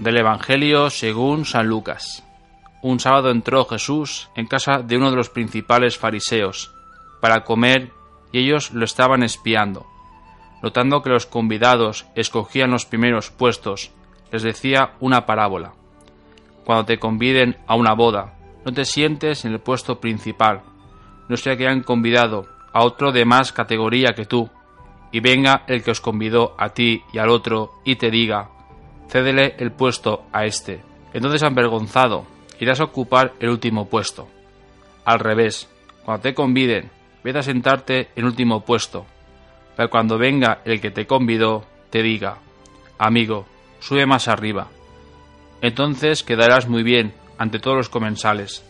Del Evangelio según San Lucas. Un sábado entró Jesús en casa de uno de los principales fariseos para comer y ellos lo estaban espiando. Notando que los convidados escogían los primeros puestos, les decía una parábola. Cuando te conviden a una boda, no te sientes en el puesto principal, no sea que hayan convidado a otro de más categoría que tú, y venga el que os convidó a ti y al otro y te diga, cédele el puesto a este. Entonces avergonzado, irás a ocupar el último puesto. Al revés, cuando te conviden, vete a sentarte en último puesto, para cuando venga el que te convidó, te diga, amigo, sube más arriba. Entonces quedarás muy bien ante todos los comensales,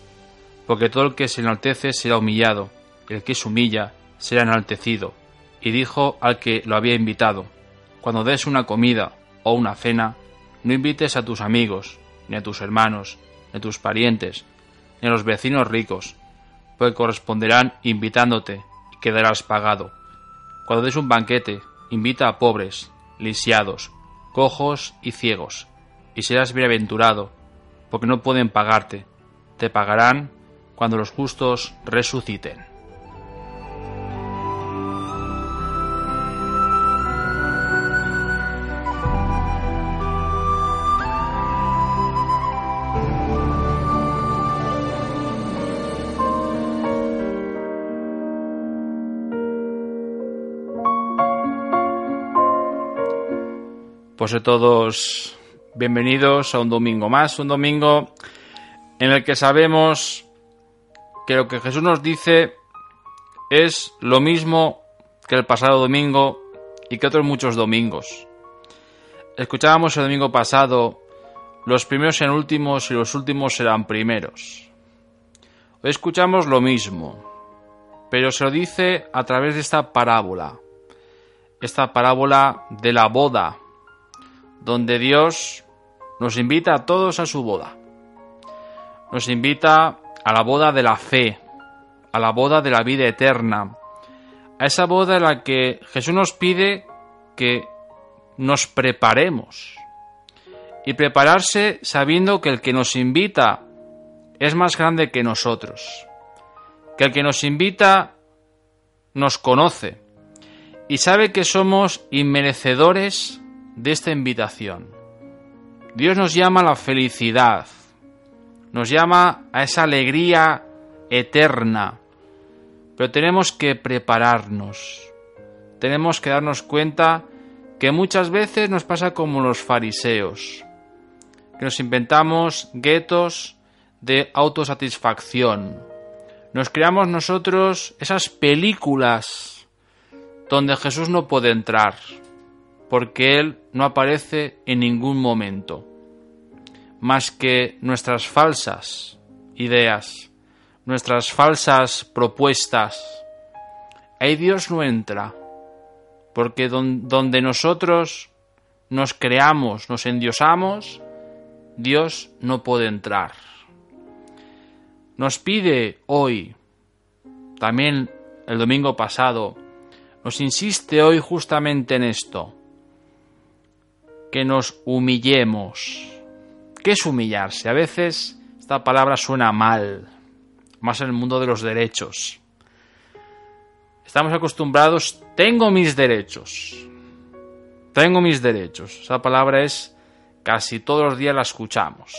porque todo el que se enaltece será humillado, el que se humilla será enaltecido y dijo al que lo había invitado, Cuando des una comida o una cena, no invites a tus amigos, ni a tus hermanos, ni a tus parientes, ni a los vecinos ricos, porque corresponderán invitándote y quedarás pagado. Cuando des un banquete, invita a pobres, lisiados, cojos y ciegos, y serás bienaventurado, porque no pueden pagarte, te pagarán cuando los justos resuciten. Pues a todos bienvenidos a un domingo más, un domingo en el que sabemos que lo que Jesús nos dice es lo mismo que el pasado domingo y que otros muchos domingos. Escuchábamos el domingo pasado, los primeros serán últimos y los últimos serán primeros. Hoy escuchamos lo mismo, pero se lo dice a través de esta parábola, esta parábola de la boda donde Dios nos invita a todos a su boda. Nos invita a la boda de la fe, a la boda de la vida eterna, a esa boda en la que Jesús nos pide que nos preparemos. Y prepararse sabiendo que el que nos invita es más grande que nosotros, que el que nos invita nos conoce y sabe que somos inmerecedores de esta invitación. Dios nos llama a la felicidad, nos llama a esa alegría eterna, pero tenemos que prepararnos, tenemos que darnos cuenta que muchas veces nos pasa como los fariseos, que nos inventamos guetos de autosatisfacción, nos creamos nosotros esas películas donde Jesús no puede entrar, porque Él no aparece en ningún momento, más que nuestras falsas ideas, nuestras falsas propuestas. Ahí Dios no entra, porque donde nosotros nos creamos, nos endiosamos, Dios no puede entrar. Nos pide hoy, también el domingo pasado, nos insiste hoy justamente en esto, que nos humillemos. ¿Qué es humillarse? A veces esta palabra suena mal, más en el mundo de los derechos. Estamos acostumbrados, tengo mis derechos. Tengo mis derechos. Esa palabra es casi todos los días la escuchamos.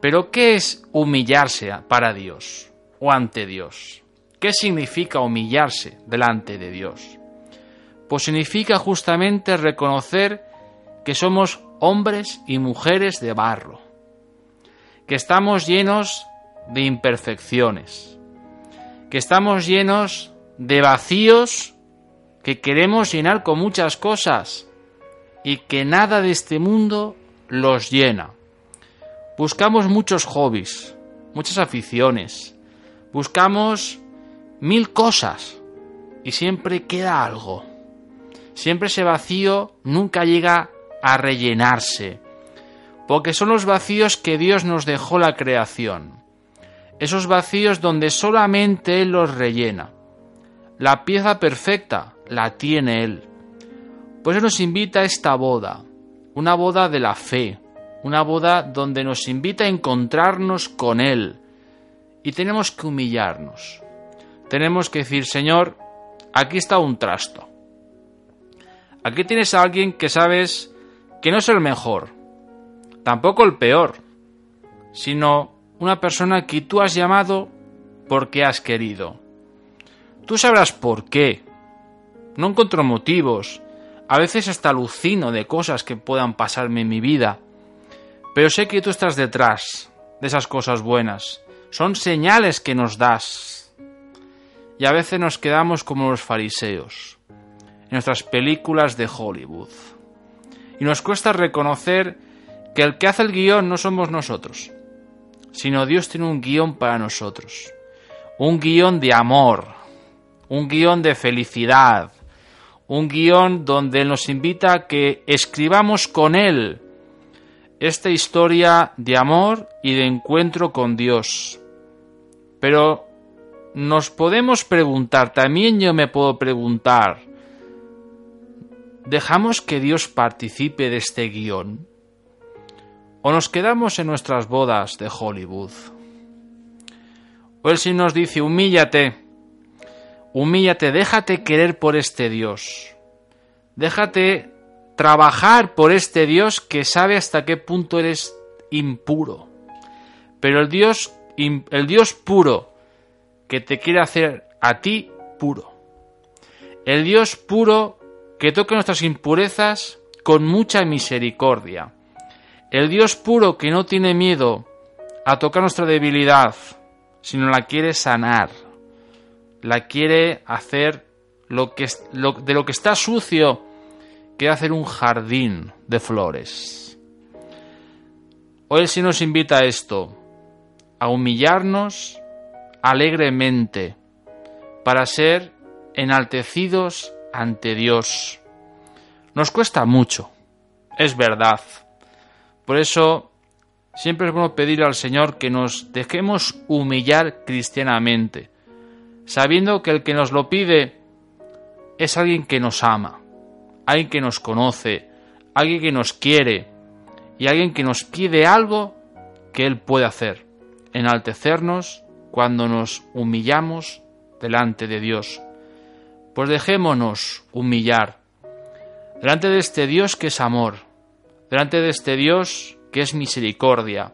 Pero ¿qué es humillarse para Dios o ante Dios? ¿Qué significa humillarse delante de Dios? Pues significa justamente reconocer que somos hombres y mujeres de barro, que estamos llenos de imperfecciones, que estamos llenos de vacíos que queremos llenar con muchas cosas y que nada de este mundo los llena. Buscamos muchos hobbies, muchas aficiones, buscamos mil cosas y siempre queda algo. Siempre ese vacío nunca llega a rellenarse, porque son los vacíos que Dios nos dejó la creación, esos vacíos donde solamente Él los rellena. La pieza perfecta la tiene Él. Pues Él nos invita a esta boda, una boda de la fe, una boda donde nos invita a encontrarnos con Él. Y tenemos que humillarnos. Tenemos que decir, Señor, aquí está un trasto. Aquí tienes a alguien que sabes que no es el mejor, tampoco el peor, sino una persona que tú has llamado porque has querido. Tú sabrás por qué. No encuentro motivos. A veces hasta alucino de cosas que puedan pasarme en mi vida. Pero sé que tú estás detrás de esas cosas buenas. Son señales que nos das. Y a veces nos quedamos como los fariseos, en nuestras películas de Hollywood. Y nos cuesta reconocer que el que hace el guion no somos nosotros, sino Dios tiene un guion para nosotros. Un guion de amor, un guion de felicidad, un guion donde nos invita a que escribamos con Él esta historia de amor y de encuentro con Dios. Pero nos podemos preguntar, también yo me puedo preguntar, ¿dejamos que Dios participe de este guion? ¿O nos quedamos en nuestras bodas de Hollywood? O Él sí nos dice, humíllate, humíllate, déjate querer por este Dios, déjate trabajar por este Dios que sabe hasta qué punto eres impuro. Pero el Dios, el Dios puro que te quiere hacer a ti puro. El Dios puro que toca nuestras impurezas con mucha misericordia. El Dios puro que no tiene miedo a tocar nuestra debilidad, sino la quiere sanar. La quiere hacer lo que, de lo que está sucio que hacer un jardín de flores. Hoy el Señor nos invita a esto, a humillarnos alegremente para ser enaltecidos ante Dios. Nos cuesta mucho, es verdad. Por eso siempre es bueno pedir al Señor que nos dejemos humillar cristianamente, sabiendo que el que nos lo pide es alguien que nos ama alguien que nos conoce, alguien que nos quiere y alguien que nos pide algo que Él puede hacer, enaltecernos cuando nos humillamos delante de Dios. Pues dejémonos humillar delante de este Dios que es amor, delante de este Dios que es misericordia,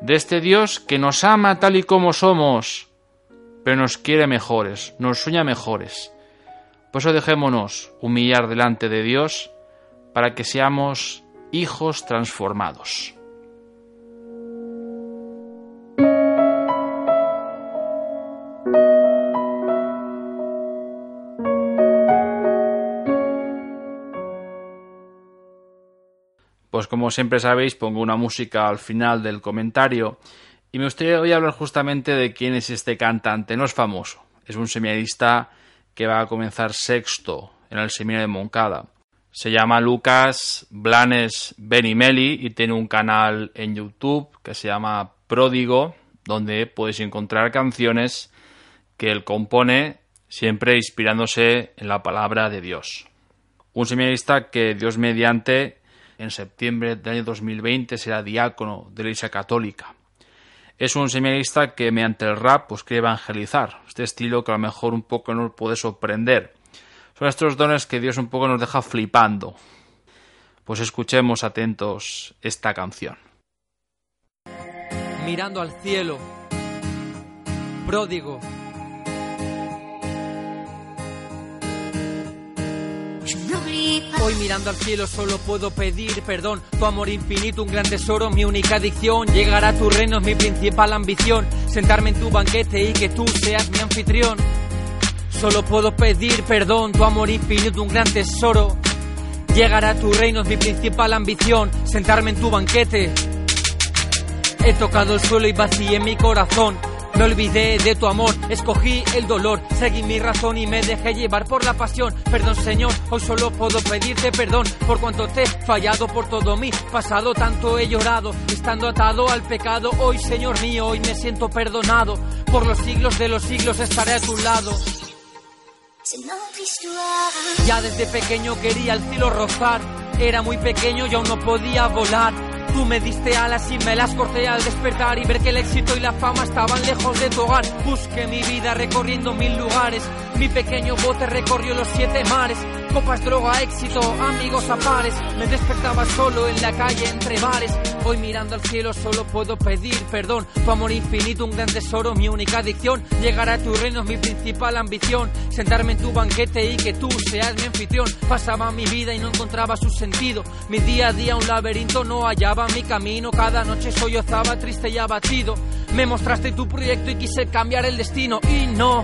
de este Dios que nos ama tal y como somos, pero nos quiere mejores, nos sueña mejores. Por eso dejémonos humillar delante de Dios para que seamos hijos transformados. Como siempre sabéis, pongo una música al final del comentario y me gustaría hoy hablar justamente de quién es este cantante. No es famoso, es un seminarista que va a comenzar sexto en el seminario de Moncada. Se llama Lucas Blanes Benimeli y tiene un canal en YouTube que se llama Pródigo, donde puedes encontrar canciones que él compone siempre inspirándose en la palabra de Dios. Un seminarista que Dios mediante en septiembre del año 2020 será diácono de la Iglesia Católica es un seminarista que mediante el rap pues quiere evangelizar. Este estilo que a lo mejor un poco nos puede sorprender. Son estos dones que Dios un poco nos deja flipando. Pues escuchemos atentos esta canción. Mirando al cielo, pródigo Hoy mirando al cielo solo puedo pedir perdón. Tu amor infinito, un gran tesoro, mi única adicción. Llegar a tu reino es mi principal ambición. Sentarme en tu banquete y que tú seas mi anfitrión. Solo puedo pedir perdón, tu amor infinito, un gran tesoro. Llegar a tu reino es mi principal ambición. Sentarme en tu banquete. He tocado el suelo y vacié mi corazón. Me olvidé de tu amor, escogí el dolor, seguí mi razón y me dejé llevar por la pasión. Perdón, Señor, hoy solo puedo pedirte perdón por cuanto te he fallado por todo mi pasado. Tanto he llorado, estando atado al pecado. Hoy, Señor mío, hoy me siento perdonado. Por los siglos de los siglos estaré a tu lado. Ya desde pequeño quería el cielo rozar Era muy pequeño y aún no podía volar. Tú me diste alas y me las corté al despertar y ver que el éxito y la fama estaban lejos de tu hogar. Busqué mi vida recorriendo mil lugares. Mi pequeño bote recorrió los siete mares. Copas, droga, éxito, amigos a. Me despertaba solo en la calle entre bares. Hoy mirando al cielo solo puedo pedir perdón. Tu amor infinito, un gran tesoro, mi única adicción. Llegar a tu reino es mi principal ambición. Sentarme en tu banquete y que tú seas mi anfitrión. Pasaba mi vida y no encontraba su sentido. Mi día a día un laberinto, no hallaba mi camino. Cada noche sollozaba triste y abatido. Me mostraste tu proyecto y quise cambiar el destino. Y no,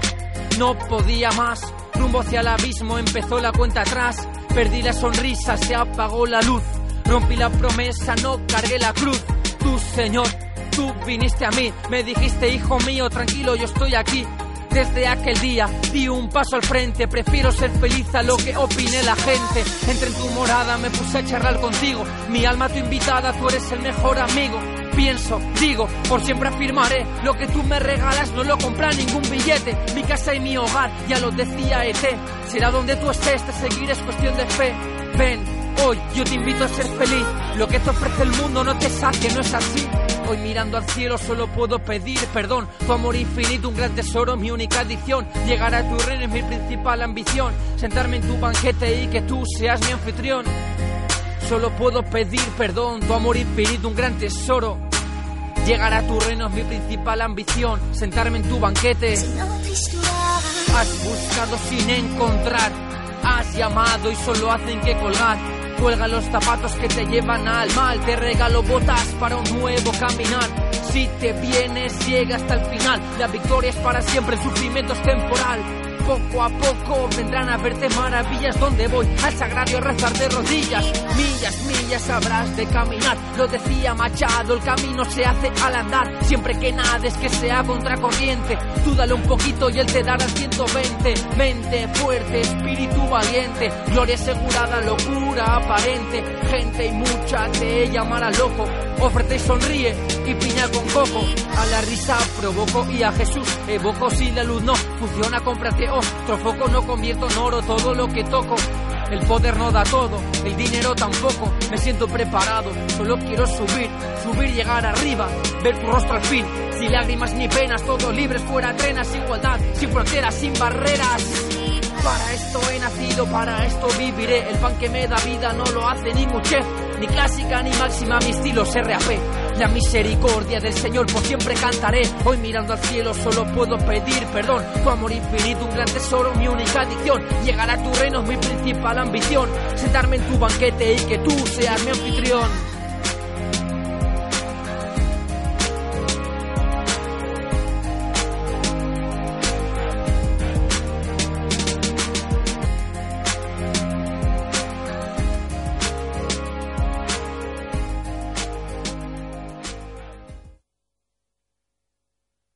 no podía más. Rumbo hacia el abismo empezó la cuenta atrás. Perdí la sonrisa, se apagó la luz. Rompí la promesa, no cargué la cruz. Tú, Señor, tú viniste a mí. Me dijiste, hijo mío, tranquilo, yo estoy aquí. Desde aquel día di un paso al frente, prefiero ser feliz a lo que opine la gente. Entré en tu morada, me puse a charlar contigo. Mi alma tu invitada, tú eres el mejor amigo. Pienso, digo, por siempre afirmaré, lo que tú me regalas no lo compra ningún billete. Mi casa y mi hogar, ya lo decía ET. Será donde tú estés, te seguiré, es cuestión de fe. Ven, hoy yo te invito a ser feliz. Lo que te ofrece el mundo no te saque, no es así. Hoy mirando al cielo solo puedo pedir perdón. Tu amor infinito, un gran tesoro, mi única adicción. Llegar a tu reino es mi principal ambición. Sentarme en tu banquete y que tú seas mi anfitrión. Solo puedo pedir perdón, tu amor infinito, un gran tesoro. Llegar a tu reino es mi principal ambición. Sentarme en tu banquete. Has buscado sin encontrar. Has llamado y solo hacen que colgar. Cuelga los zapatos que te llevan al mal. Te regalo botas para un nuevo caminar. Si te vienes, llega hasta el final. La victoria es para siempre, el sufrimiento es temporal. Poco a poco vendrán a verte maravillas donde voy al sagrario rezar de rodillas. Millas, millas habrás de caminar. Lo decía Machado, el camino se hace al andar. Siempre que nades que sea contracorriente. Tú dale un poquito y él te dará 120. Mente fuerte, espíritu valiente. Gloria asegurada, locura aparente. Gente y mucha te llamará loco. Ofrece y sonríe y piña con coco. A la risa provoco y a Jesús evoco. Si la luz no funciona, cómprate otro foco. No convierto en oro todo lo que toco. El poder no da todo, el dinero tampoco. Me siento preparado, solo quiero subir, subir, llegar arriba, ver tu rostro al fin. Sin lágrimas ni penas, todo libres, fuera trenas, igualdad, sin fronteras, sin barreras. Para esto he nacido, para esto viviré. El pan que me da vida no lo hace ningún chef, ni clásica ni máxima, mi estilo es RAP. La misericordia del Señor por siempre cantaré. Hoy mirando al cielo solo puedo pedir perdón. Tu amor infinito, un gran tesoro, mi única adicción. Llegar a tu reino es mi principal ambición. Sentarme en tu banquete y que tú seas mi anfitrión.